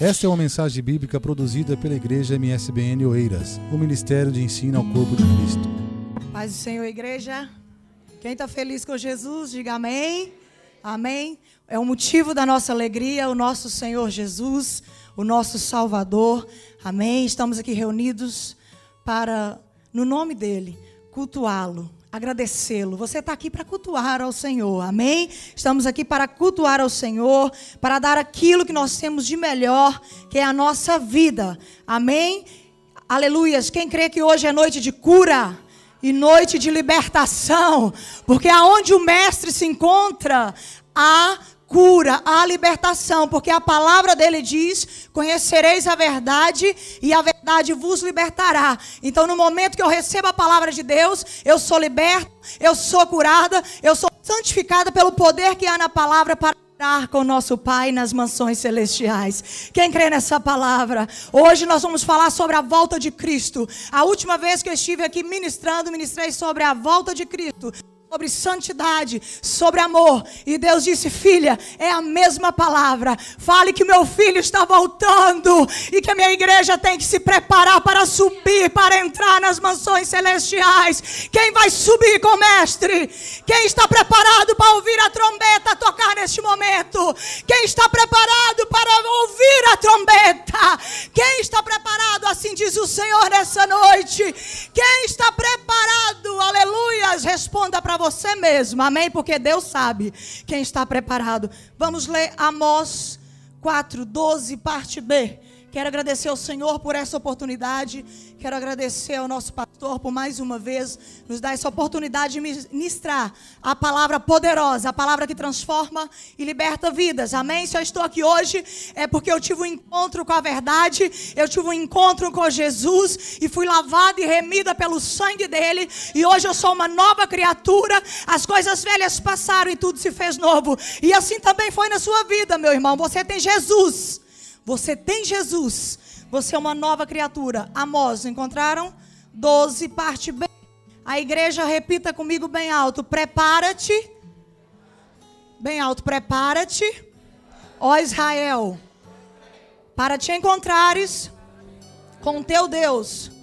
Esta é uma mensagem bíblica produzida pela Igreja MSBN Oeiras, o Ministério de Ensino ao Corpo de Cristo. Paz do Senhor, igreja. Quem está feliz com Jesus, diga amém. Amém. É o motivo da nossa alegria, o nosso Senhor Jesus, o nosso Salvador. Amém. Estamos aqui reunidos para, no nome dEle, cultuá-lo, agradecê-lo. Você está aqui para cultuar ao Senhor, amém? Estamos aqui para cultuar ao Senhor, para dar aquilo que nós temos de melhor, que é a nossa vida, amém? Aleluias. Quem crê que hoje é noite de cura? E noite de libertação, porque aonde o mestre se encontra, há cura, a libertação, porque a palavra dele diz: Conhecereis a verdade e a verdade vos libertará. Então, no momento que eu recebo a palavra de Deus, eu sou liberta, eu sou curada, eu sou santificada pelo poder que há na palavra para estar com nosso Pai nas mansões celestiais. Quem crê nessa palavra? Hoje nós vamos falar sobre a volta de Cristo. A última vez que eu estive aqui ministrando, ministrei sobre a volta de Cristo sobre santidade, sobre amor. E Deus disse: Filha, é a mesma palavra. Fale que meu filho está voltando e que a minha igreja tem que se preparar para subir, para entrar nas mansões celestiais. Quem vai subir com o mestre? Quem está preparado para ouvir a trombeta tocar neste momento? Quem está preparado para ouvir a trombeta? Quem está preparado, assim diz o Senhor nessa noite? Quem está preparado, aleluias, responda para você mesmo, amém? Porque Deus sabe quem está preparado. Vamos ler Amós 4, 12, parte B. Quero agradecer ao Senhor por essa oportunidade. Quero agradecer ao nosso pastor por mais uma vez nos dar essa oportunidade de ministrar a palavra poderosa, a palavra que transforma e liberta vidas. Amém? Se eu estou aqui hoje é porque eu tive um encontro com a verdade, eu tive um encontro com Jesus e fui lavada e remida pelo sangue dele. E hoje eu sou uma nova criatura. As coisas velhas passaram e tudo se fez novo. E assim também foi na sua vida, meu irmão. Você tem Jesus. Você tem Jesus. Você é uma nova criatura. Amós, encontraram? 12, parte B. A igreja repita comigo bem alto. Prepara-te. Bem alto, prepara-te. Ó Israel, para te encontrares com teu Deus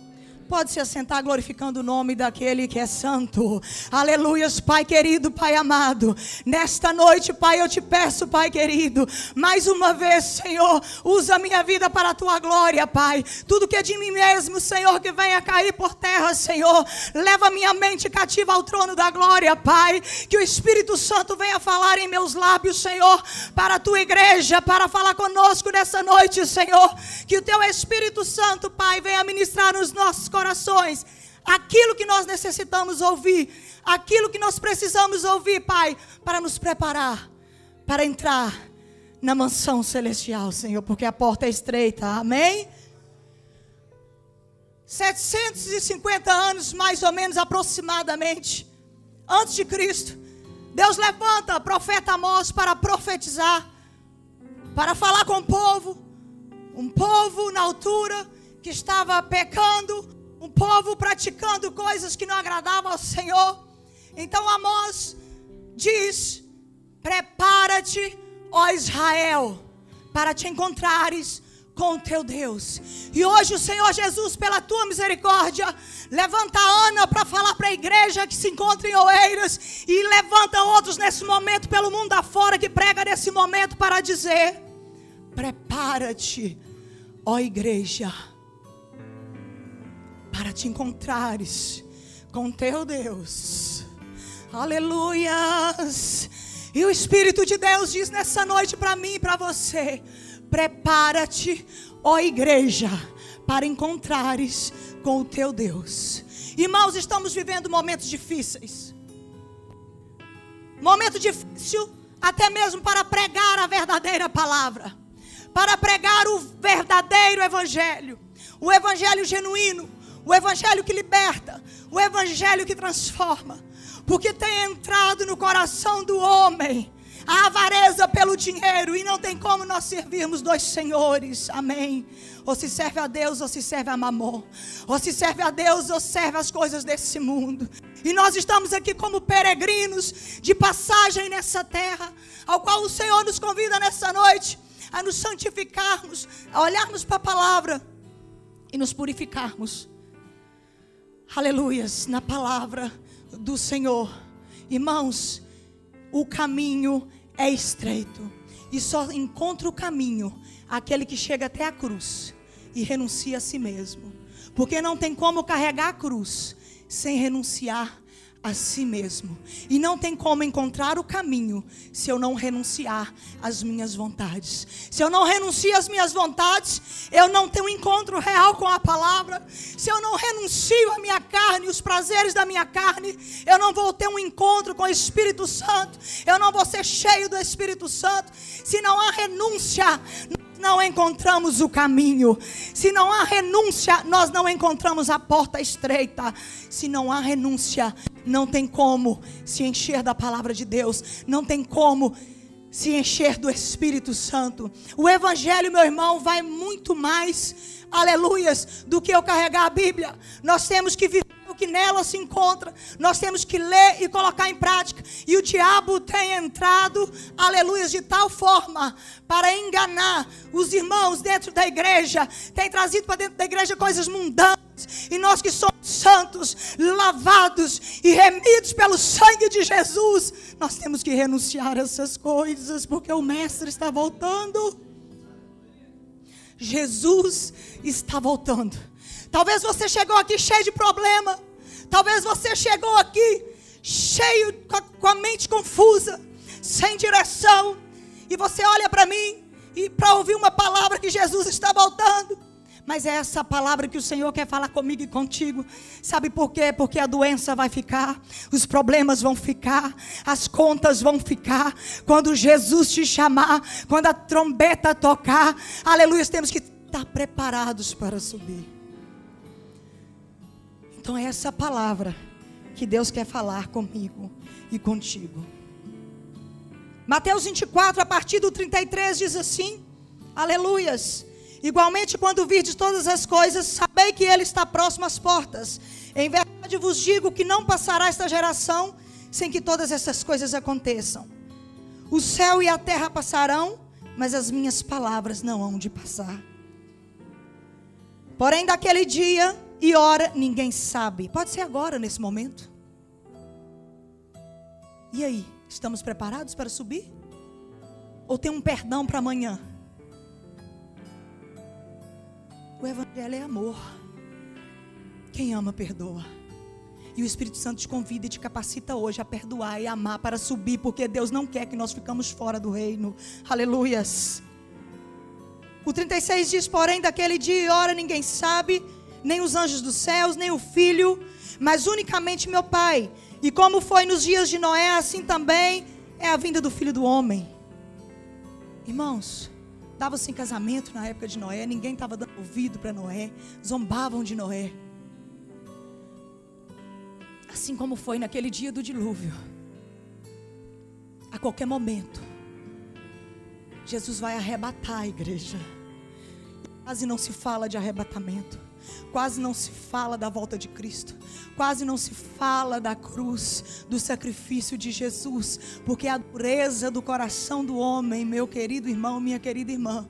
Pode se assentar glorificando o nome daquele que é santo. Aleluias, Pai querido, Pai amado. Nesta noite, Pai, eu te peço, Pai querido, mais uma vez, Senhor, usa a minha vida para a tua glória, Pai. Tudo que é de mim mesmo, Senhor, que venha cair por terra, Senhor. Leva minha mente cativa ao trono da glória, Pai. Que o Espírito Santo venha falar em meus lábios, Senhor, para a tua igreja, para falar conosco nessa noite, Senhor. Que o teu Espírito Santo, Pai, venha ministrar nos nossos corações corações aquilo que nós necessitamos ouvir, aquilo que nós precisamos ouvir, Pai, para nos preparar para entrar na mansão celestial, Senhor, porque a porta é estreita. Amém? 750 anos, mais ou menos aproximadamente, antes de Cristo, Deus levanta o profeta Amós para profetizar, para falar com o povo, um povo na altura que estava pecando, um povo praticando coisas que não agradavam ao Senhor. Então Amós diz: Prepara-te, ó Israel, para te encontrares com o teu Deus. E hoje o Senhor Jesus, pela tua misericórdia, levanta a Ana para falar para a igreja que se encontra em Oeiras e levanta outros nesse momento pelo mundo afora que prega nesse momento para dizer: Prepara-te, ó igreja para te encontrares com teu Deus. Aleluias. E o Espírito de Deus diz nessa noite para mim e para você: prepara-te, ó igreja, para encontrares com o teu Deus. Irmãos, estamos vivendo momentos difíceis. Momento difícil até mesmo para pregar a verdadeira palavra, para pregar o verdadeiro evangelho, o evangelho genuíno, o evangelho que liberta, o evangelho que transforma, porque tem entrado no coração do homem a avareza pelo dinheiro e não tem como nós servirmos dois senhores. Amém. Ou se serve a Deus ou se serve a Mamon. Ou se serve a Deus ou serve as coisas desse mundo. E nós estamos aqui como peregrinos de passagem nessa terra, ao qual o Senhor nos convida nessa noite a nos santificarmos, a olharmos para a palavra e nos purificarmos. Aleluias, na palavra do Senhor. Irmãos, o caminho é estreito e só encontra o caminho aquele que chega até a cruz e renuncia a si mesmo. Porque não tem como carregar a cruz sem renunciar a si mesmo. E não tem como encontrar o caminho se eu não renunciar às minhas vontades. Se eu não renuncio às minhas vontades, eu não tenho um encontro real com a palavra. Se eu não renuncio à minha carne, os prazeres da minha carne, eu não vou ter um encontro com o Espírito Santo. Eu não vou ser cheio do Espírito Santo. Se não há renúncia, não encontramos o caminho. Se não há renúncia, nós não encontramos a porta estreita. Se não há renúncia, não tem como se encher da palavra de Deus. Não tem como se encher do Espírito Santo. O Evangelho, meu irmão, vai muito mais, aleluias, do que eu carregar a Bíblia. Nós temos que viver que nela se encontra. Nós temos que ler e colocar em prática. E o diabo tem entrado, aleluia, de tal forma para enganar os irmãos dentro da igreja, tem trazido para dentro da igreja coisas mundanas. E nós que somos santos, lavados e remidos pelo sangue de Jesus, nós temos que renunciar a essas coisas, porque o Mestre está voltando. Jesus está voltando. Talvez você chegou aqui cheio de problema. Talvez você chegou aqui cheio com a, mente confusa, sem direção. E você olha para mim e para ouvir uma palavra que Jesus está voltando. Mas é essa palavra que o Senhor quer falar comigo e contigo. Sabe por quê? Porque a doença vai ficar, os problemas vão ficar, as contas vão ficar. Quando Jesus te chamar, quando a trombeta tocar, aleluia, temos que estar preparados para subir. Então é essa palavra que Deus quer falar comigo e contigo. Mateus 24, a partir do 33, diz assim: Aleluias. Igualmente, quando virdes todas as coisas, sabei que Ele está próximo às portas. Em verdade vos digo que não passará esta geração sem que todas essas coisas aconteçam. O céu e a terra passarão, mas as minhas palavras não hão de passar. Porém, daquele dia e hora ninguém sabe. Pode ser agora, nesse momento. E aí, estamos preparados para subir? Ou tem um perdão para amanhã? O Evangelho é amor. Quem ama, perdoa. E o Espírito Santo te convida e te capacita hoje a perdoar e amar para subir, porque Deus não quer que nós ficamos fora do reino. Aleluias. O 36 diz: Porém, daquele dia e hora ninguém sabe nem os anjos dos céus, nem o filho, mas unicamente meu Pai. E como foi nos dias de Noé, assim também é a vinda do filho do homem. Irmãos, dava-se em casamento na época de Noé, ninguém estava dando ouvido para Noé, zombavam de Noé. Assim como foi naquele dia do dilúvio. A qualquer momento, Jesus vai arrebatar a igreja. Quase não se fala de arrebatamento. Quase não se fala da volta de Cristo. Quase não se fala da cruz, do sacrifício de Jesus. Porque a dureza do coração do homem, meu querido irmão, minha querida irmã,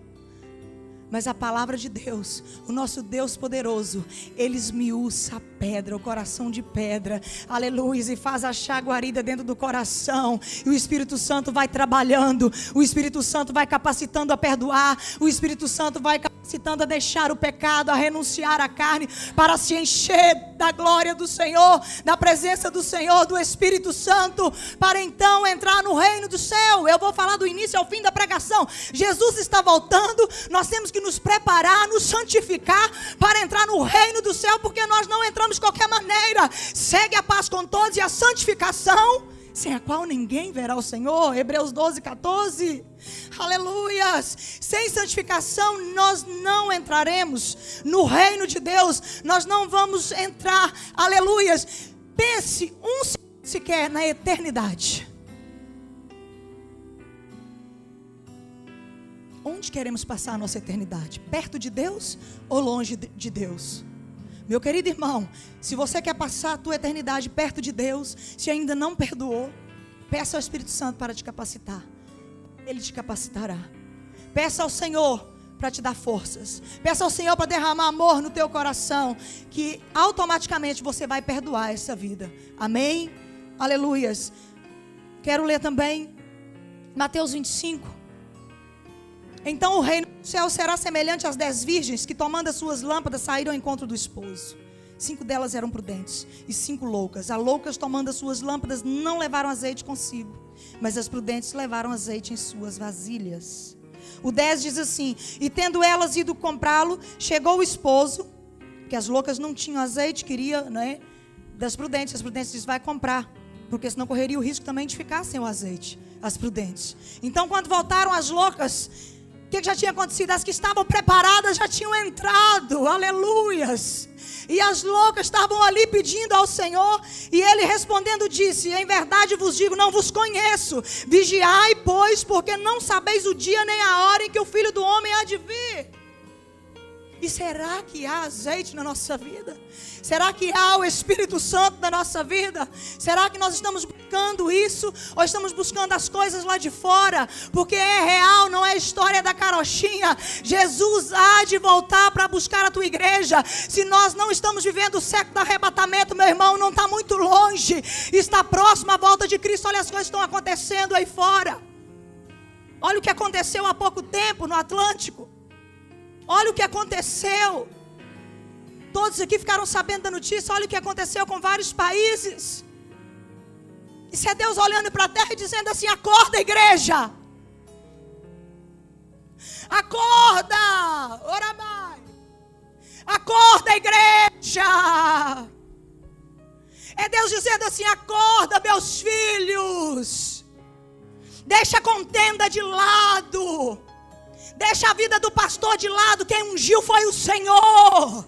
mas a palavra de Deus, o nosso Deus poderoso, ele esmiuça a pedra, o coração de pedra, aleluia, e faz achar guarida dentro do coração, e o Espírito Santo vai trabalhando, o Espírito Santo vai capacitando a perdoar, o Espírito Santo vai capacitando a deixar o pecado, a renunciar à carne, para se encher da glória do Senhor, da presença do Senhor, do Espírito Santo, para então entrar no reino do céu. Eu vou falar do início ao fim da pregação. Jesus está voltando, nós temos que nos preparar, nos santificar para entrar no reino do céu, porque nós não entramos de qualquer maneira. Segue a paz com todos e a santificação, sem a qual ninguém verá o Senhor. Hebreus 12, 14. Aleluias! Sem santificação nós não entraremos no reino de Deus, nós não vamos entrar. Aleluias! Pense um sequer na eternidade. Onde queremos passar a nossa eternidade? Perto de Deus ou longe de Deus? Meu querido irmão, se você quer passar a tua eternidade perto de Deus, se ainda não perdoou, peça ao Espírito Santo para te capacitar. Ele te capacitará. Peça ao Senhor para te dar forças. Peça ao Senhor para derramar amor no teu coração, que automaticamente você vai perdoar essa vida. Amém? Aleluias. Quero ler também Mateus 25. Então o reino do céu será semelhante às dez virgens que, tomando as suas lâmpadas, saíram ao encontro do esposo. Cinco delas eram prudentes e cinco loucas. As loucas, tomando as suas lâmpadas, não levaram azeite consigo, mas as prudentes levaram azeite em suas vasilhas. O 10 diz assim: E tendo elas ido comprá-lo, chegou o esposo, que as loucas não tinham azeite, queria, né? Das prudentes. As prudentes diz: Vai comprar, porque senão correria o risco também de ficar sem o azeite. As prudentes. Então, quando voltaram as loucas, que já tinha acontecido? As que estavam preparadas já tinham entrado, aleluias. E as loucas estavam ali pedindo ao Senhor, e ele respondendo disse: Em verdade vos digo, não vos conheço. Vigiai, pois, porque não sabeis o dia nem a hora em que o filho do homem há de vir. E será que há azeite na nossa vida? Será que há o Espírito Santo na nossa vida? Será que nós estamos buscando isso? Ou estamos buscando as coisas lá de fora? Porque é real, não é história da carochinha. Jesus há de voltar para buscar a tua igreja. Se nós não estamos vivendo o século do arrebatamento, meu irmão, não está muito longe. Está próximo à volta de Cristo. Olha as coisas que estão acontecendo aí fora. Olha o que aconteceu há pouco tempo no Atlântico. Olha o que aconteceu. Todos aqui ficaram sabendo da notícia. Olha o que aconteceu com vários países. Isso é Deus olhando para a terra e dizendo assim: acorda, igreja. Acorda, ora mais. Acorda, igreja. É Deus dizendo assim: acorda, meus filhos. Deixa a contenda de lado. Deixa a vida do pastor de lado. Quem ungiu foi o Senhor.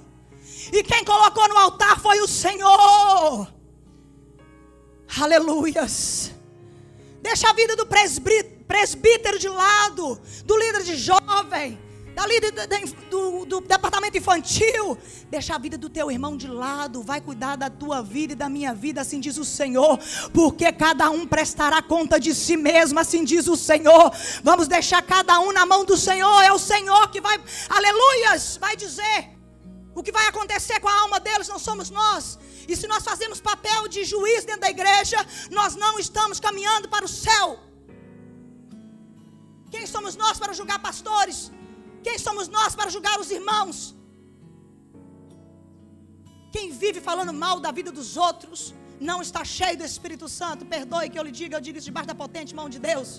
E quem colocou no altar foi o Senhor. Aleluias. Deixa a vida do presbítero de lado, do líder de jovem, da líder do, do, departamento infantil. Deixa a vida do teu irmão de lado, vai cuidar da tua vida e da minha vida, assim diz o Senhor, porque cada um prestará conta de si mesmo, assim diz o Senhor. Vamos deixar cada um na mão do Senhor, é o Senhor que vai, aleluias, vai dizer o que vai acontecer com a alma deles, não somos nós. E se nós fazemos papel de juiz dentro da igreja, nós não estamos caminhando para o céu. Quem somos nós para julgar pastores? Quem somos nós para julgar os irmãos? Quem vive falando mal da vida dos outros não está cheio do Espírito Santo. Perdoe que eu lhe diga, eu digo isso debaixo da potente mão de Deus.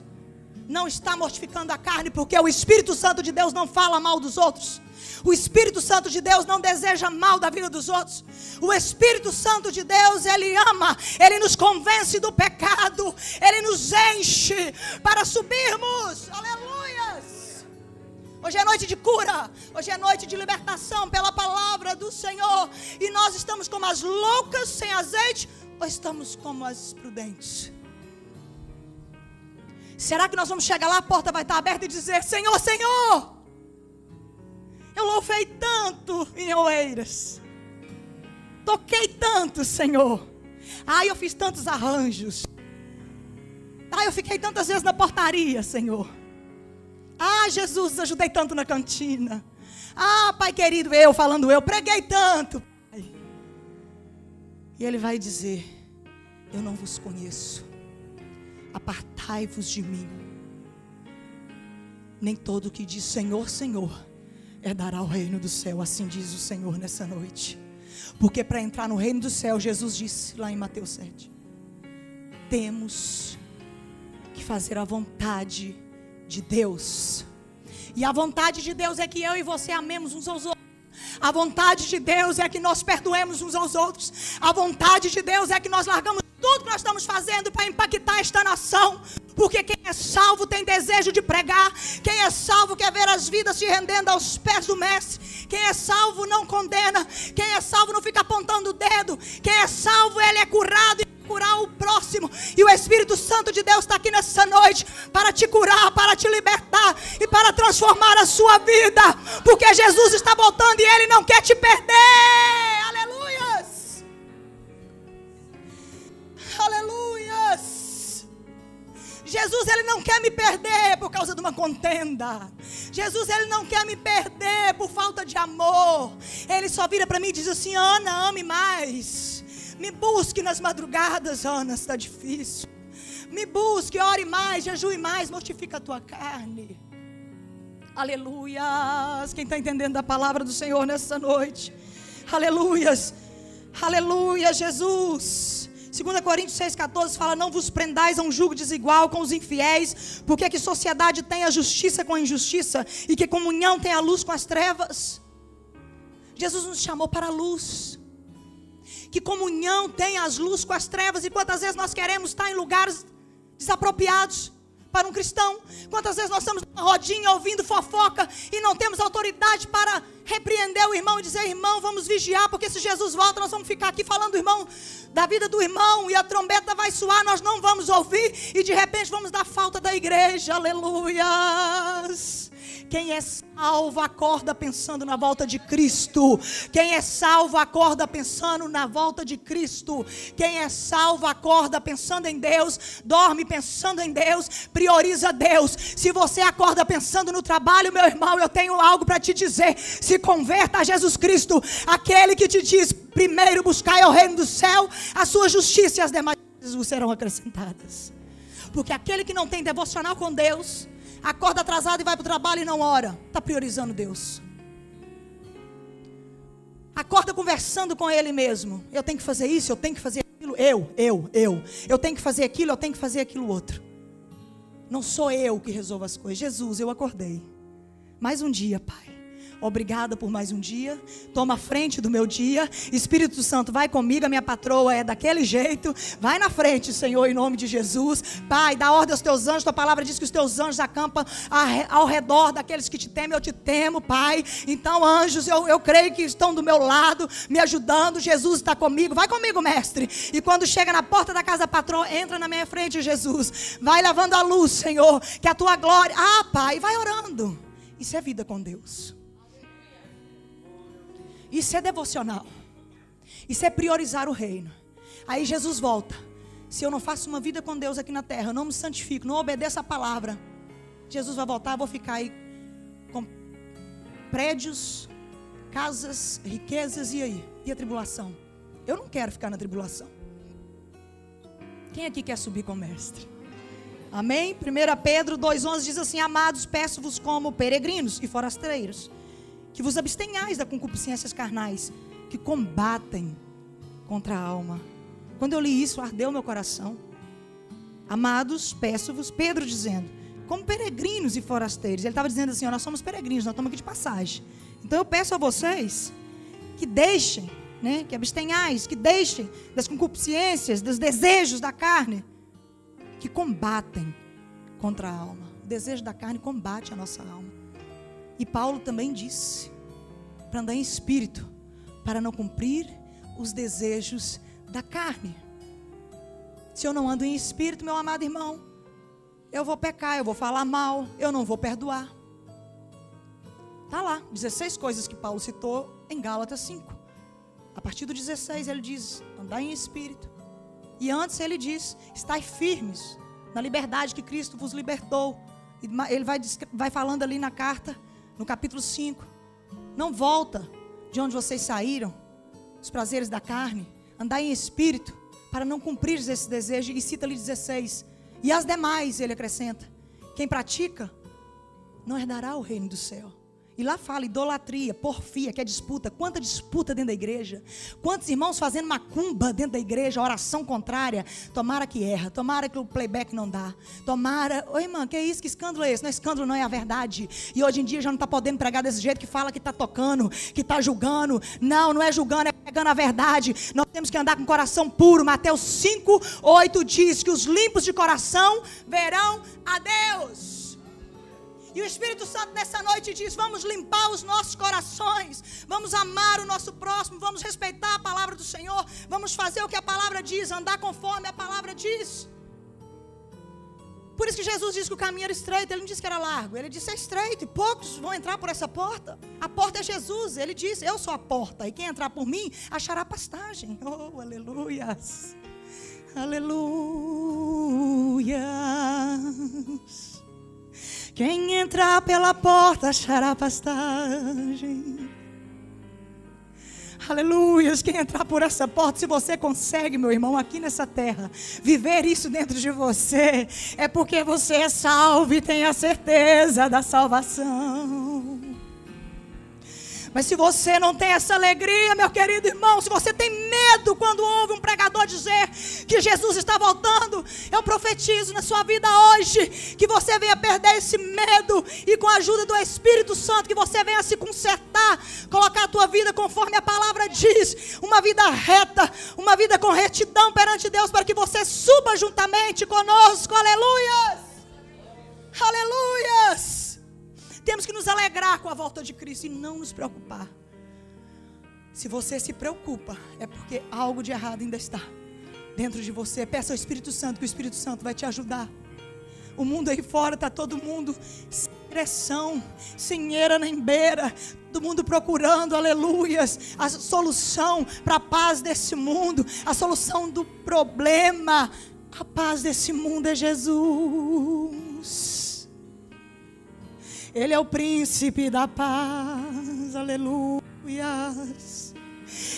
Não está mortificando a carne, porque o Espírito Santo de Deus não fala mal dos outros. O Espírito Santo de Deus não deseja mal da vida dos outros. O Espírito Santo de Deus, ele ama, ele nos convence do pecado, ele nos enche para subirmos. Aleluias! Hoje é noite de cura, hoje é noite de libertação pela palavra do Senhor. E nós estamos como as loucas sem azeite, ou estamos como as prudentes? Será que nós vamos chegar lá, a porta vai estar aberta e dizer: Senhor, Senhor, eu louvei tanto em Oeiras. Toquei tanto, Senhor. Ai, eu fiz tantos arranjos. Ai, eu fiquei tantas vezes na portaria, Senhor. Ah, Jesus, ajudei tanto na cantina. Ah, Pai querido, eu falando eu, preguei tanto. E Ele vai dizer: Eu não vos conheço. Apartai-vos de mim. Nem todo que diz Senhor, Senhor herdará o reino do céu, assim diz o Senhor nessa noite. Porque para entrar no reino do céu, Jesus disse lá em Mateus 7: temos que fazer a vontade de Deus. E a vontade de Deus é que eu e você amemos uns aos outros. A vontade de Deus é que nós perdoemos uns aos outros. A vontade de Deus é que nós largamos tudo que nós estamos fazendo para impactar esta nação. Porque quem é salvo tem desejo de pregar. Quem é salvo quer ver as vidas se rendendo aos pés do Mestre. Quem é salvo não condena. Quem é salvo não fica apontando o dedo. Quem é salvo, ele é curado curar o próximo. E o Espírito Santo de Deus está aqui nessa noite para te curar, para te libertar e para transformar a sua vida. Porque Jesus está voltando e ele não quer te perder. Aleluias! Aleluias! Jesus ele não quer me perder por causa de uma contenda. Jesus, ele não quer me perder por falta de amor. Ele só vira para mim e diz assim: Ana, ame mais. Me busque nas madrugadas, Ana, está difícil. Me busque, ore mais, jejue mais, mortifica a tua carne. Aleluias. Quem está entendendo a palavra do Senhor nessa noite? Aleluias. Aleluia, Jesus. 2 Coríntios 6,14 fala: Não vos prendais a um jugo desigual com os infiéis, porque que sociedade tem a justiça com a injustiça, e que comunhão tem a luz com as trevas. Jesus nos chamou para a luz. Que comunhão tem as luzes com as trevas, e quantas vezes nós queremos estar em lugares desapropriados para um cristão. Quantas vezes nós estamos numa rodinha ouvindo fofoca e não temos autoridade para repreender o irmão e dizer: irmão, vamos vigiar, porque se Jesus volta, nós vamos ficar aqui falando, irmão, da vida do irmão e a trombeta vai soar, nós não vamos ouvir e de repente vamos dar falta da igreja. Aleluias. Quem é salvo acorda pensando na volta de Cristo. Quem é salvo acorda pensando na volta de Cristo. Quem é salvo acorda pensando em Deus, dorme pensando em Deus, prioriza Deus. Se você acorda pensando no trabalho, meu irmão, eu tenho algo para te dizer. Se converta a Jesus Cristo, aquele que te diz: primeiro buscai ao reino do céu, a sua justiça e as demais coisas serão acrescentadas. Porque aquele que não tem devocional com Deus, acorda atrasado e vai para o trabalho e não ora. Está priorizando Deus. Acorda conversando com Ele mesmo. Eu tenho que fazer isso, eu tenho que fazer aquilo. Eu, eu, eu. Eu tenho que fazer aquilo, eu tenho que fazer aquilo outro. Não sou eu que resolvo as coisas. Jesus, eu acordei. Mais um dia, Pai. Obrigada por mais um dia. Toma a frente do meu dia. Espírito Santo, vai comigo. A minha patroa é daquele jeito. Vai na frente, Senhor, em nome de Jesus. Pai, dá ordem aos teus anjos. Tua palavra diz que os teus anjos acampam ao redor daqueles que te temem. Eu te temo, Pai. Então, anjos, eu, eu creio que estão do meu lado, me ajudando. Jesus está comigo. Vai comigo, mestre. E quando chega na porta da casa da patroa, entra na minha frente, Jesus. Vai lavando a luz, Senhor. Que a tua glória. Ah, Pai, vai orando. Isso é vida com Deus. Isso é devocional. Isso é priorizar o reino. Aí Jesus volta. Se eu não faço uma vida com Deus aqui na terra, eu não me santifico, não obedeço a palavra, Jesus vai voltar, eu vou ficar aí com prédios, casas, riquezas e aí? E a tribulação? Eu não quero ficar na tribulação. Quem aqui quer subir com o mestre? Amém? 1 Pedro 2,11 diz assim: Amados, peço-vos como peregrinos e forasteiros que vos abstenhais da concupiscências carnais, que combatem contra a alma. Quando eu li isso, ardeu meu coração. Amados, peço-vos, Pedro dizendo, como peregrinos e forasteiros. Ele estava dizendo assim: ó, nós somos peregrinos, nós estamos aqui de passagem. Então eu peço a vocês que deixem, né, que abstenhais, que deixem das concupiscências, dos desejos da carne, que combatem contra a alma. O desejo da carne combate a nossa alma. E Paulo também disse para andar em espírito, para não cumprir os desejos da carne. Se eu não ando em espírito, meu amado irmão, eu vou pecar, eu vou falar mal, eu não vou perdoar. Tá lá, 16 coisas que Paulo citou em Gálatas 5. A partir do 16 ele diz: andar em espírito. E antes ele diz: estai firmes na liberdade que Cristo vos libertou. Ele vai, vai falando ali na carta no capítulo 5. Não volta de onde vocês saíram, os prazeres da carne, andar em espírito, para não cumprir esse desejo. E cita ali 16. E as demais, ele acrescenta: quem pratica, não herdará o reino do céu. E lá fala idolatria, porfia, que é disputa. Quanta disputa dentro da igreja. Quantos irmãos fazendo macumba dentro da igreja, oração contrária. Tomara que erra, tomara que o playback não dá. Tomara. Oi, irmã, que é isso? Que escândalo é esse? Não é escândalo, não é a verdade. E hoje em dia já não está podendo pregar desse jeito que fala que está tocando, que está julgando. Não, não é julgando, é pegando a verdade. Nós temos que andar com coração puro. Mateus 5, 8 diz que os limpos de coração verão a Deus. E o Espírito Santo nessa noite diz: vamos limpar os nossos corações, vamos amar o nosso próximo, vamos respeitar a palavra do Senhor, vamos fazer o que a palavra diz, andar conforme a palavra diz. Por isso que Jesus disse que o caminho era estreito, ele não disse que era largo, ele disse é estreito e poucos vão entrar por essa porta. A porta é Jesus, ele disse: Eu sou a porta, e quem entrar por mim achará pastagem. Oh, aleluias! Aleluia. Quem entrar pela porta achará pastagem. Aleluias, quem entrar por essa porta, se você consegue, meu irmão, aqui nessa terra, viver isso dentro de você, é porque você é salvo e tem a certeza da salvação. Mas se você não tem essa alegria, meu querido irmão, se você tem medo quando ouve um pregador dizer que Jesus está voltando, eu profetizo na sua vida hoje que você venha perder esse medo e com a ajuda do Espírito Santo que você venha se consertar, colocar a tua vida conforme a palavra diz, uma vida reta, uma vida com retidão perante Deus para que você suba juntamente conosco. Aleluias! Aleluias! Temos que nos alegrar com a volta de Cristo e não nos preocupar. Se você se preocupa, é porque algo de errado ainda está dentro de você. Peça ao Espírito Santo, que o Espírito Santo vai te ajudar. O mundo aí fora está todo mundo sem direção, sem eira nem beira, todo mundo procurando, aleluias, a solução para a paz desse mundo, a solução do problema. A paz desse mundo é Jesus. Ele é o príncipe da paz, aleluias.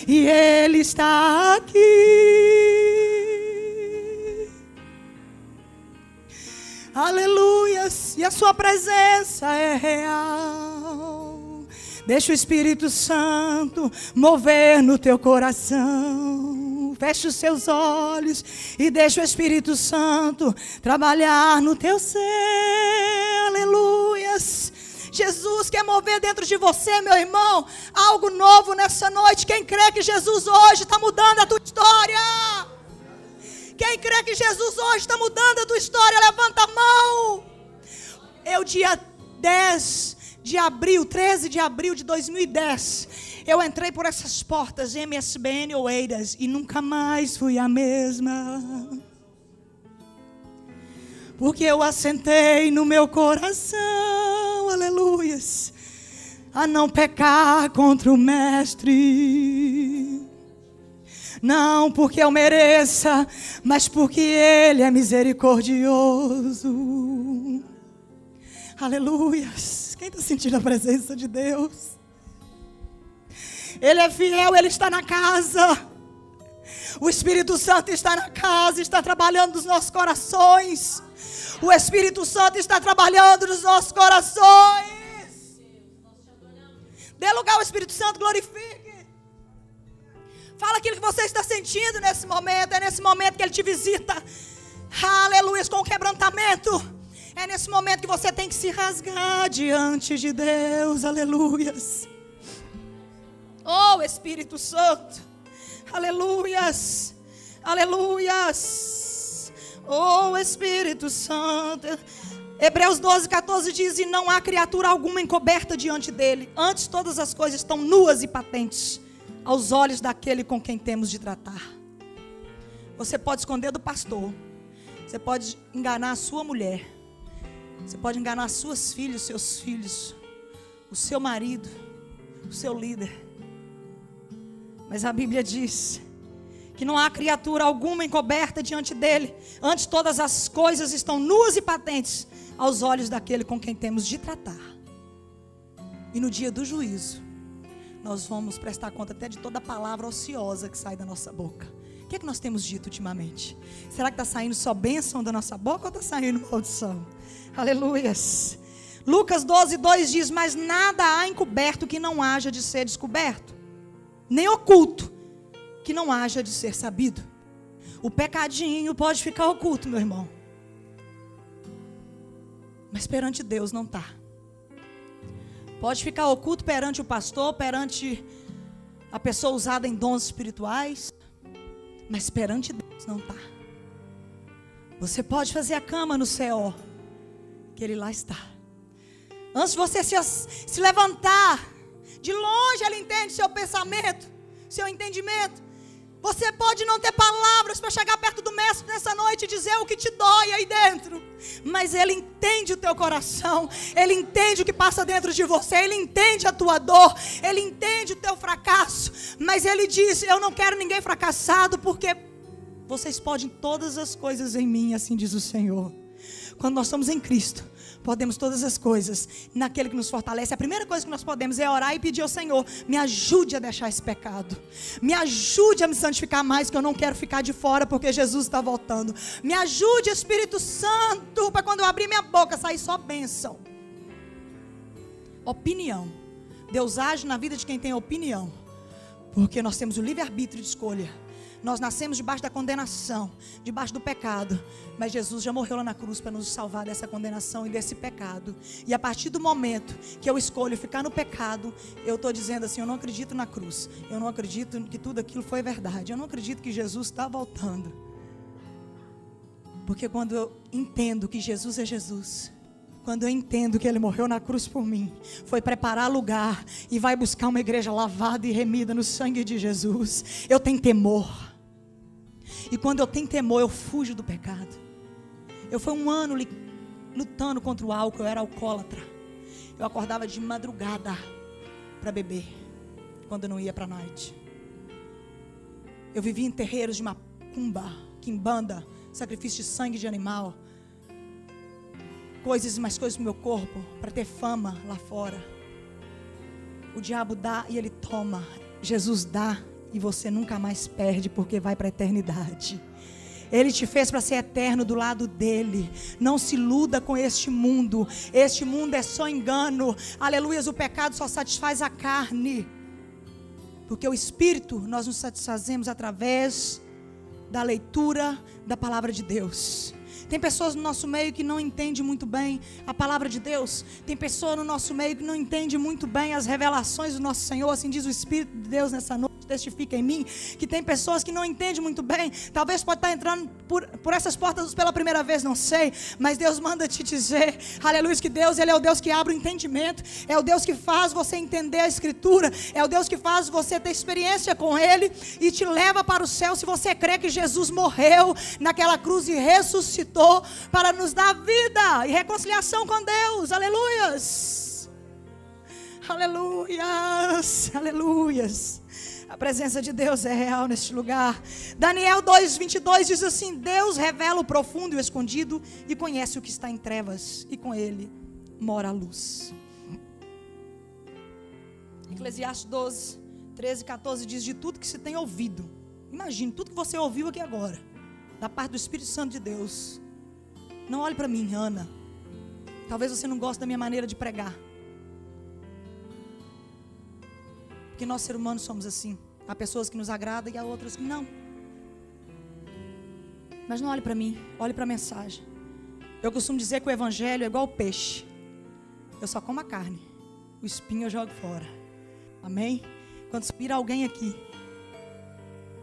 E Ele está aqui. Aleluias, e a Sua presença é real. Deixa o Espírito Santo mover no teu coração. Feche os seus olhos e deixa o Espírito Santo trabalhar no teu ser. Aleluias. Jesus quer mover dentro de você, meu irmão, algo novo nessa noite. Quem crê que Jesus hoje está mudando a tua história? Quem crê que Jesus hoje está mudando a tua história, levanta a mão. Eu, dia 10 de abril, 13 de abril de 2010, eu entrei por essas portas MSBN Oeiras e nunca mais fui a mesma. Porque eu assentei no meu coração, aleluias, a não pecar contra o Mestre. Não porque eu mereça, mas porque Ele é misericordioso. Aleluias. Quem está sentindo a presença de Deus? Ele é fiel, Ele está na casa. O Espírito Santo está na casa, está trabalhando nos nossos corações. O Espírito Santo está trabalhando nos nossos corações. Dê lugar ao Espírito Santo, glorifique. Fala aquilo que você está sentindo nesse momento. É nesse momento que Ele te visita. Aleluia, com o quebrantamento. É nesse momento que você tem que se rasgar diante de Deus. Aleluias. Oh, Espírito Santo. Aleluias. Aleluias. Oh, Espírito Santo. Hebreus 12, 14 diz: E não há criatura alguma encoberta diante dele. Antes, todas as coisas estão nuas e patentes aos olhos daquele com quem temos de tratar. Você pode esconder do pastor. Você pode enganar a sua mulher. Você pode enganar suas filhas, seus filhos, o seu marido, o seu líder. Mas a Bíblia diz que não há criatura alguma encoberta diante dele. Antes todas as coisas estão nuas e patentes aos olhos daquele com quem temos de tratar. E no dia do juízo, nós vamos prestar conta até de toda palavra ociosa que sai da nossa boca. O que é que nós temos dito ultimamente? Será que está saindo só bênção da nossa boca ou está saindo maldição? Aleluias. Lucas 12, 2 diz: Mas nada há encoberto que não haja de ser descoberto nem oculto, que não haja de ser sabido. O pecadinho pode ficar oculto, meu irmão. Mas perante Deus não está. Pode ficar oculto perante o pastor, perante a pessoa usada em dons espirituais, mas perante Deus não está. Você pode fazer a cama no céu, que Ele lá está. Antes de você se, se levantar, de longe ele entende seu pensamento, seu entendimento. Você pode não ter palavras para chegar perto do mestre nessa noite e dizer o que te dói aí dentro, mas ele entende o teu coração, ele entende o que passa dentro de você, ele entende a tua dor, ele entende o teu fracasso, mas ele diz: Eu não quero ninguém fracassado, porque Vocês podem todas as coisas em mim, assim diz o Senhor. Quando nós estamos em Cristo, podemos todas as coisas naquele que nos fortalece. A primeira coisa que nós podemos é orar e pedir ao Senhor: me ajude a deixar esse pecado, me ajude a me santificar mais, que eu não quero ficar de fora porque Jesus está voltando. Me ajude, Espírito Santo, para quando eu abrir minha boca sair só bênção. Opinião. Deus age na vida de quem tem opinião, porque nós temos o livre-arbítrio de escolha. Nós nascemos debaixo da condenação, debaixo do pecado. Mas Jesus já morreu lá na cruz para nos salvar dessa condenação e desse pecado. E a partir do momento que eu escolho ficar no pecado, eu estou dizendo assim: eu não acredito na cruz. Eu não acredito que tudo aquilo foi verdade. Eu não acredito que Jesus está voltando. Porque quando eu entendo que Jesus é Jesus, quando eu entendo que Ele morreu na cruz por mim, foi preparar lugar e vai buscar uma igreja lavada e remida no sangue de Jesus, eu tenho temor. E quando eu tenho temor, eu fujo do pecado. Eu fui um ano lutando contra o álcool, eu era alcoólatra. Eu acordava de madrugada para beber, quando eu não ia para a noite. Eu vivia em terreiros de macumba, quimbanda, sacrifício de sangue de animal. Coisas e mais coisas no meu corpo, para ter fama lá fora. O diabo dá e ele toma. Jesus dá e você nunca mais perde porque vai para a eternidade. Ele te fez para ser eterno do lado dele. Não se iluda com este mundo. Este mundo é só engano. Aleluias, o pecado só satisfaz a carne. Porque o espírito nós nos satisfazemos através da leitura da palavra de Deus. Tem pessoas no nosso meio que não entendem muito bem a palavra de Deus. Tem pessoas no nosso meio que não entendem muito bem as revelações do nosso Senhor, assim diz o Espírito de Deus nessa noite testifica em mim, que tem pessoas que não entendem muito bem, talvez pode estar entrando por, por essas portas pela primeira vez, não sei, mas Deus manda te dizer, aleluia, que Deus, Ele é o Deus que abre o entendimento, é o Deus que faz você entender a Escritura, é o Deus que faz você ter experiência com Ele e te leva para o céu se você crê que Jesus morreu naquela cruz e ressuscitou para nos dar vida e reconciliação com Deus, aleluias. Aleluias, aleluias. A presença de Deus é real neste lugar. Daniel 2:22 diz assim: Deus revela o profundo e o escondido e conhece o que está em trevas, e com ele mora a luz. Eclesiastes 12, 13 e 14 diz: De tudo que se tem ouvido, imagine tudo que você ouviu aqui agora, da parte do Espírito Santo de Deus. Não olhe para mim, Ana. Talvez você não goste da minha maneira de pregar. Porque nós, seres humanos, somos assim. Há pessoas que nos agradam e há outras que não. Mas não olhe para mim, olhe para a mensagem. Eu costumo dizer que o evangelho é igual o peixe. Eu só como a carne. O espinho eu jogo fora. Amém? Quando inspira alguém aqui,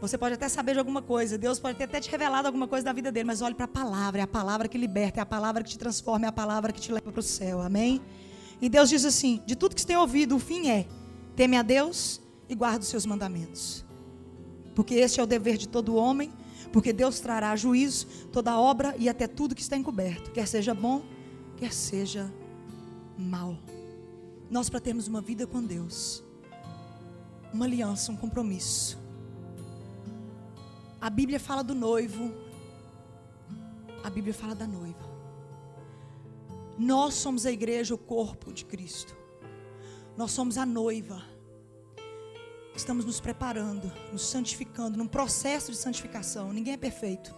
você pode até saber de alguma coisa, Deus pode ter até te revelado alguma coisa da vida dele, mas olhe para a palavra, é a palavra que liberta, é a palavra que te transforma, é a palavra que te leva para o céu. Amém? E Deus diz assim: de tudo que você tem ouvido, o fim é Teme a Deus e guarda os seus mandamentos. Porque este é o dever de todo homem, porque Deus trará juízo toda obra e até tudo que está encoberto, quer seja bom, quer seja mal. Nós para termos uma vida com Deus, uma aliança, um compromisso. A Bíblia fala do noivo, a Bíblia fala da noiva. Nós somos a igreja, o corpo de Cristo. Nós somos a noiva. Estamos nos preparando, nos santificando, num processo de santificação. Ninguém é perfeito.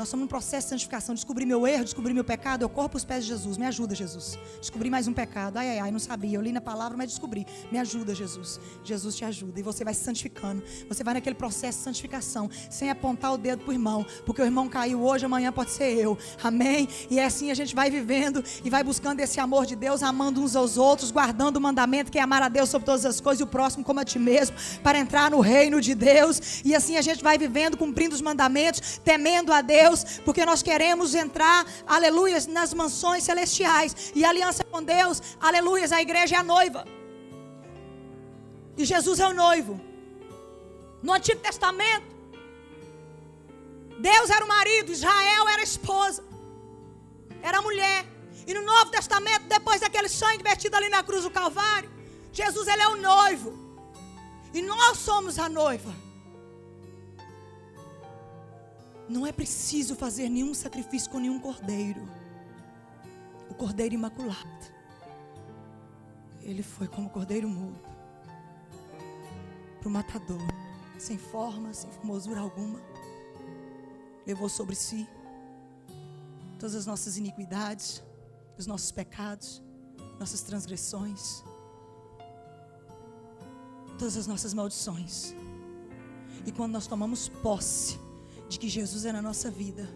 Nós estamos num processo de santificação. Descobri meu erro, descobri meu pecado. Eu corro para os pés de Jesus. Me ajuda, Jesus. Descobri mais um pecado. Ai, ai, ai, não sabia. Eu li na palavra, mas descobri. Me ajuda, Jesus. Jesus te ajuda. E você vai se santificando. Você vai naquele processo de santificação, sem apontar o dedo para o irmão. Porque o irmão caiu hoje, amanhã pode ser eu. Amém? E é assim a gente vai vivendo e vai buscando esse amor de Deus, amando uns aos outros, guardando o mandamento que é amar a Deus sobre todas as coisas e o próximo como a ti mesmo, para entrar no reino de Deus. E assim a gente vai vivendo, cumprindo os mandamentos, temendo a Deus Deus, porque nós queremos entrar, aleluias, nas mansões celestiais. E aliança com Deus, aleluias, a igreja é a noiva. E Jesus é o noivo. No Antigo Testamento, Deus era o marido, Israel era a esposa, era a mulher. E no Novo Testamento, depois daquele sangue vertido ali na cruz do Calvário, Jesus ele é o noivo. E nós somos a noiva. Não é preciso fazer nenhum sacrifício com nenhum cordeiro. O cordeiro imaculado. Ele foi como cordeiro mudo para o matador, sem forma, sem formosura alguma. Levou sobre si todas as nossas iniquidades, os nossos pecados, nossas transgressões, todas as nossas maldições. E quando nós tomamos posse de que Jesus é na nossa vida,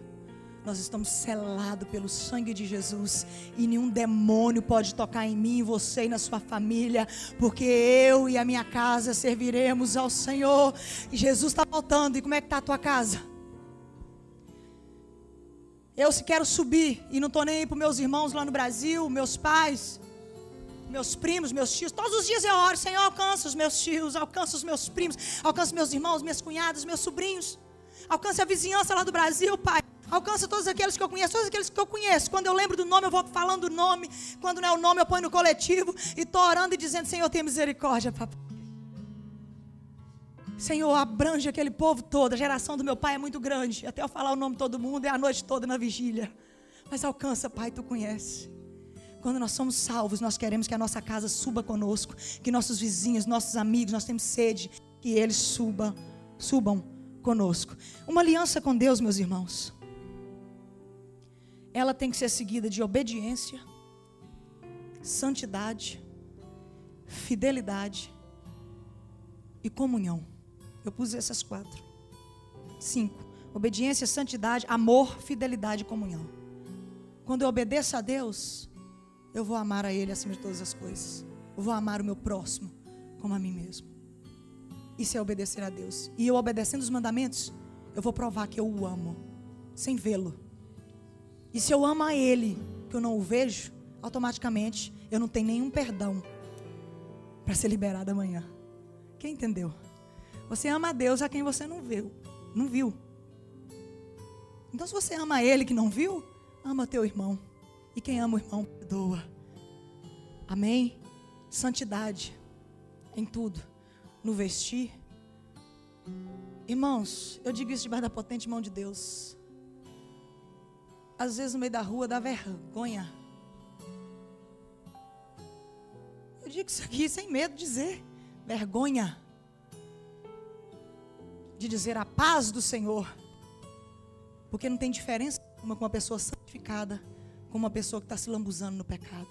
nós estamos selados pelo sangue de Jesus e nenhum demônio pode tocar em mim, você e na sua família, porque eu e a minha casa serviremos ao Senhor. E Jesus está voltando. E como é que está a tua casa? Eu se quero subir e não estou nem aí para meus irmãos lá no Brasil, meus pais, meus primos, meus tios. Todos os dias eu oro, Senhor, alcança os meus tios, alcança os meus primos, alcança meus irmãos, minhas cunhadas, meus sobrinhos. Alcance a vizinhança lá do Brasil, Pai. Alcança todos aqueles que eu conheço, todos aqueles que eu conheço. Quando eu lembro do nome, eu vou falando o nome. Quando não é o nome, eu ponho no coletivo. E estou orando e dizendo: Senhor, tenha misericórdia, papai. Senhor, abrange aquele povo todo. A geração do meu pai é muito grande. Até eu falar o nome de todo mundo, é a noite toda na vigília. Mas alcança, Pai, tu conhece. Quando nós somos salvos, nós queremos que a nossa casa suba conosco, que nossos vizinhos, nossos amigos, nós temos sede, que eles subam, subam conosco. Uma aliança com Deus, meus irmãos. Ela tem que ser seguida de obediência, santidade, fidelidade e comunhão. Eu pus essas quatro. Cinco. Obediência, santidade, amor, fidelidade e comunhão. Quando eu obedeço a Deus, eu vou amar a Ele acima de todas as coisas. Eu vou amar o meu próximo como a mim mesmo. Isso é obedecer a Deus. E eu obedecendo os mandamentos, eu vou provar que eu o amo, sem vê-lo. E se eu amo a Ele, que eu não o vejo, automaticamente eu não tenho nenhum perdão para ser liberado amanhã. Quem entendeu? Você ama a Deus a quem você não viu, não viu. Então, se você ama Ele que não viu, ama teu irmão. E quem ama o irmão, perdoa. Amém? Santidade em tudo no vestir. Irmãos, eu digo isso debaixo da potente mão de Deus. Às vezes no meio da rua dá vergonha. Eu digo isso aqui sem medo de dizer. Vergonha. De dizer a paz do Senhor. Porque não tem diferença uma com uma pessoa santificada com uma pessoa que está se lambuzando no pecado.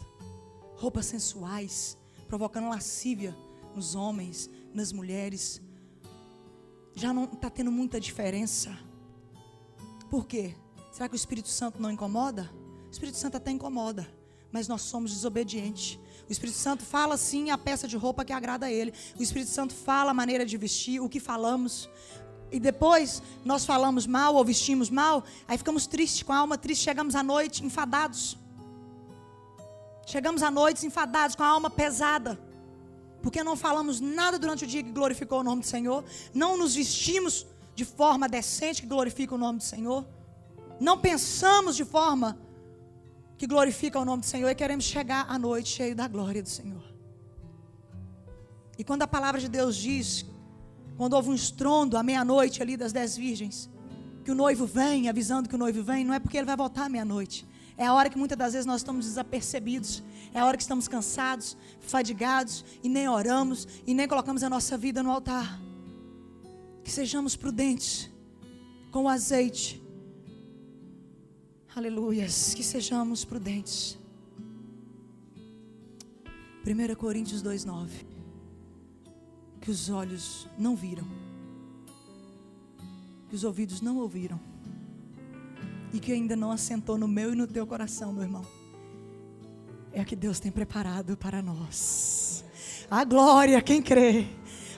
Roupas sensuais, provocando lascívia nos homens, nas mulheres. Já não está tendo muita diferença. Por quê? Será que o Espírito Santo não incomoda? O Espírito Santo até incomoda, mas nós somos desobedientes. O Espírito Santo fala sim a peça de roupa que agrada a Ele. O Espírito Santo fala a maneira de vestir, o que falamos. E depois nós falamos mal ou vestimos mal, aí ficamos tristes, com a alma triste, chegamos à noite enfadados. Chegamos à noite enfadados, com a alma pesada porque não falamos nada durante o dia que glorificou o nome do Senhor, não nos vestimos de forma decente que glorifica o nome do Senhor, não pensamos de forma que glorifica o nome do Senhor. E queremos chegar à noite cheio da glória do Senhor. E quando a palavra de Deus diz, quando houve um estrondo à meia-noite ali das dez virgens, que o noivo vem, avisando que o noivo vem, não é porque ele vai voltar à meia-noite, é a hora que muitas das vezes nós estamos desapercebidos. É a hora que estamos cansados, fadigados e nem oramos e nem colocamos a nossa vida no altar. Que sejamos prudentes com o azeite. Aleluias. Que sejamos prudentes. 1 Coríntios 2,9. Que os olhos não viram, que os ouvidos não ouviram e que ainda não assentou no meu e no teu coração, meu irmão, é o que Deus tem preparado para nós. A glória, quem crê,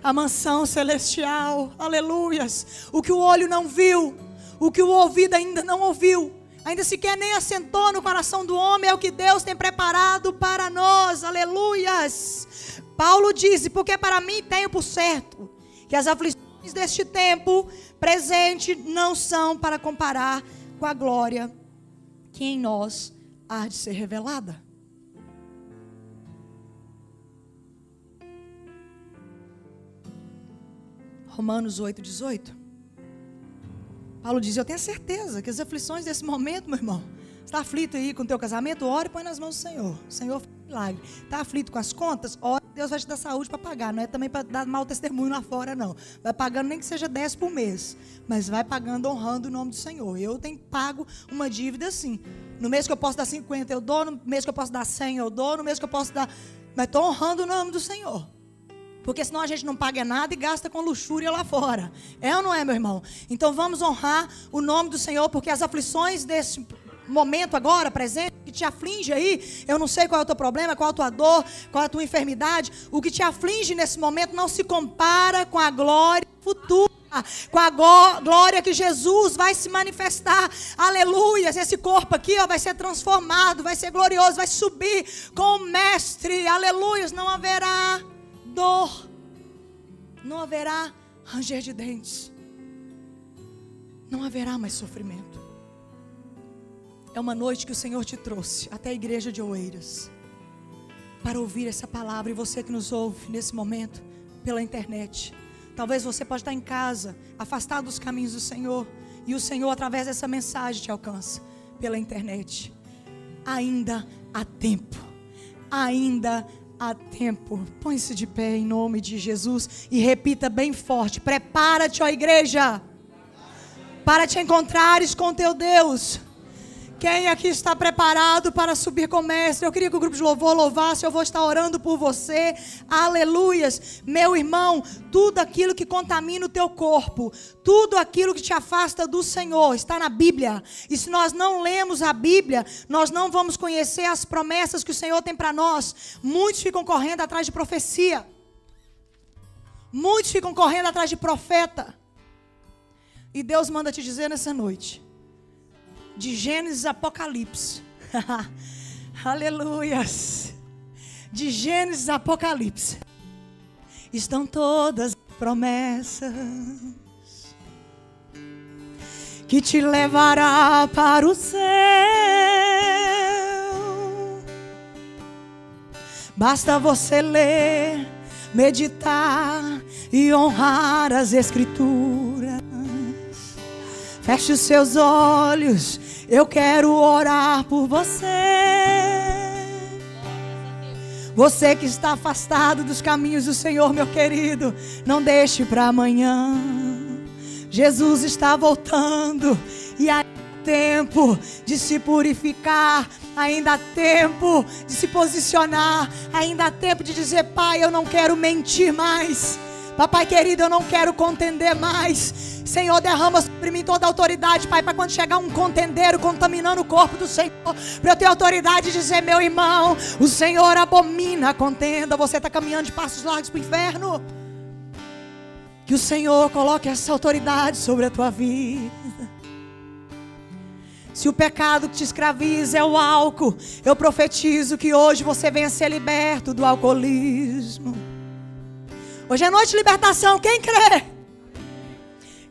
a mansão celestial, aleluias. O que o olho não viu, o que o ouvido ainda não ouviu, ainda sequer nem assentou no coração do homem, é o que Deus tem preparado para nós, aleluias. Paulo diz: Porque para mim tenho por certo que as aflições deste tempo presente não são para comparar com a glória que em nós há de ser revelada. Romanos 8, 18. Paulo diz: Eu tenho certeza que as aflições desse momento, meu irmão, está aflito aí com o teu casamento, ore e põe nas mãos do Senhor. O Senhor faz milagre. Está aflito com as contas, ore, Deus vai te dar saúde para pagar. Não é também para dar mau testemunho lá fora, não. Vai pagando nem que seja 10 por mês. Mas vai pagando honrando o nome do Senhor. Eu tenho pago uma dívida assim. No mês que eu posso dar 50, eu dou. No mês que eu posso dar 100, eu dou. No mês que eu posso dar. Mas estou honrando o nome do Senhor. Porque senão a gente não paga nada e gasta com luxúria lá fora. É ou não é, meu irmão? Então vamos honrar o nome do Senhor, porque as aflições desse momento agora, presente, te aflige aí, eu não sei qual é o teu problema, qual é a tua dor, qual é a tua enfermidade, o que te aflige nesse momento não se compara com a glória futura com a glória que Jesus vai se manifestar. Aleluia. Esse corpo aqui ó, vai ser transformado, vai ser glorioso, vai subir com o Mestre. Aleluia. Não haverá dor, não haverá ranger de dentes, não haverá mais sofrimento. É uma noite que o Senhor te trouxe até a igreja de Oeiras para ouvir essa palavra. E você que nos ouve nesse momento pela internet, talvez você pode estar em casa, afastado dos caminhos do Senhor, e o Senhor através dessa mensagem te alcança pela internet. Ainda há tempo. Ainda há tempo. Põe-se de pé em nome de Jesus e repita bem forte: Prepara-te, ó igreja, para te encontrares com teu Deus. Quem aqui está preparado para subir com o mestre? Eu queria que o grupo de louvor louvasse, eu vou estar orando por você. Aleluias. Meu irmão, tudo aquilo que contamina o teu corpo, tudo aquilo que te afasta do Senhor, está na Bíblia. E se nós não lemos a Bíblia, nós não vamos conhecer as promessas que o Senhor tem para nós. Muitos ficam correndo atrás de profecia. Muitos ficam correndo atrás de profeta. E Deus manda te dizer nessa noite de Gênesis Apocalipse. Aleluias. De Gênesis Apocalipse. Estão todas as promessas que te levará para o céu. Basta você ler, meditar e honrar as Escrituras. Feche os seus olhos eu quero orar por você. Você que está afastado dos caminhos do Senhor, meu querido, não deixe para amanhã. Jesus está voltando e há tempo de se purificar, ainda há tempo de se posicionar, ainda há tempo de dizer: Pai, eu não quero mentir mais. Papai querido, eu não quero contender mais. Senhor, derrama sobre mim toda a autoridade, Pai, para quando chegar um contendeiro contaminando o corpo do Senhor, para eu ter autoridade de dizer, meu irmão, o Senhor abomina a contenda. Você está caminhando de passos largos para o inferno. Que o Senhor coloque essa autoridade sobre a tua vida. Se o pecado que te escraviza é o álcool, eu profetizo que hoje você venha ser liberto do alcoolismo. Hoje é noite de libertação. Quem crê?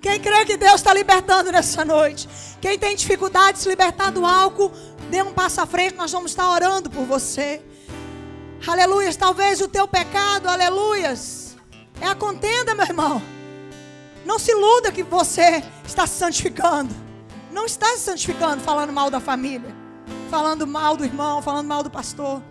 Quem crê que Deus está libertando nessa noite? Quem tem dificuldade de se libertar do álcool, dê um passo à frente. Nós vamos estar orando por você. Aleluias. Talvez o teu pecado, aleluias, é a contenda, meu irmão. Não se iluda que você está se santificando. Não está se santificando falando mal da família, falando mal do irmão, falando mal do pastor.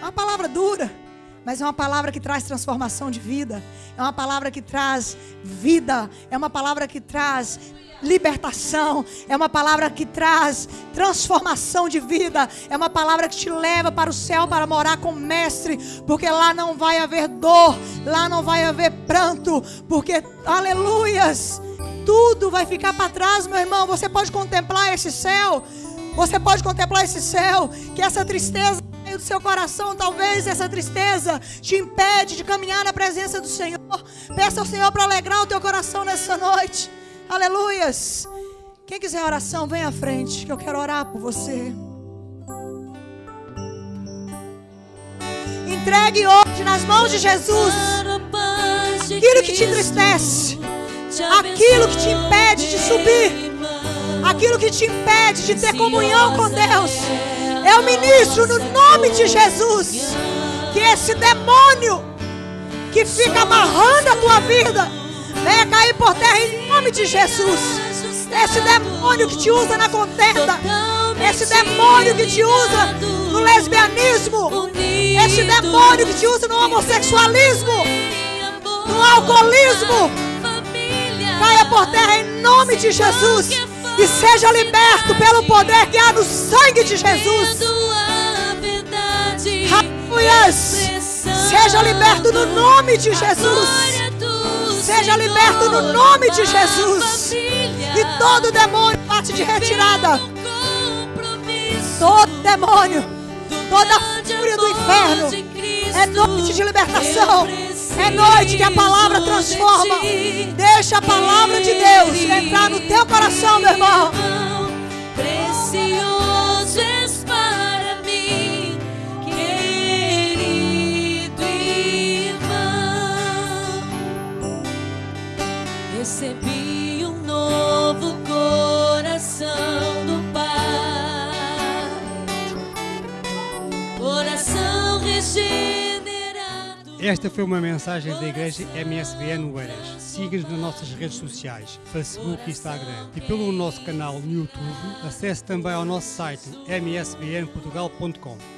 É uma palavra dura mas é uma palavra que traz transformação de vida, é uma palavra que traz vida, é uma palavra que traz libertação, é uma palavra que traz transformação de vida, é uma palavra que te leva para o céu para morar com o Mestre, porque lá não vai haver dor, lá não vai haver pranto, porque, aleluias, tudo vai ficar para trás, meu irmão. Você pode contemplar esse céu, você pode contemplar esse céu, que essa tristeza do seu coração, talvez essa tristeza te impede de caminhar na presença do Senhor. Peça ao Senhor para alegrar o teu coração nessa noite. Aleluias. Quem quiser oração, vem à frente, que eu quero orar por você. Entregue hoje nas mãos de Jesus aquilo que te entristece, aquilo que te impede de subir, aquilo que te impede de ter comunhão com Deus. Eu ministro no nome de Jesus que esse demônio que fica amarrando a tua vida venha cair por terra em nome de Jesus. esse demônio que te usa na contenda, esse demônio que te usa no lesbianismo, esse demônio que te usa no homossexualismo, no alcoolismo, caia por terra em nome de Jesus e seja liberto pelo poder que há no sangue de Jesus. Aleluia! Seja liberto no nome de Jesus. Seja liberto no nome de Jesus. E todo demônio bate de retirada. Todo demônio, toda fúria do inferno. É noite de libertação. É noite que a palavra transforma. Deixa a palavra de Deus entrar no teu coração, meu irmão. Esta foi uma mensagem da Igreja MSBN Oeiras. Siga-nos nas nossas redes sociais, Facebook e Instagram e pelo nosso canal no YouTube. Acesse também ao nosso site msbnportugal.com.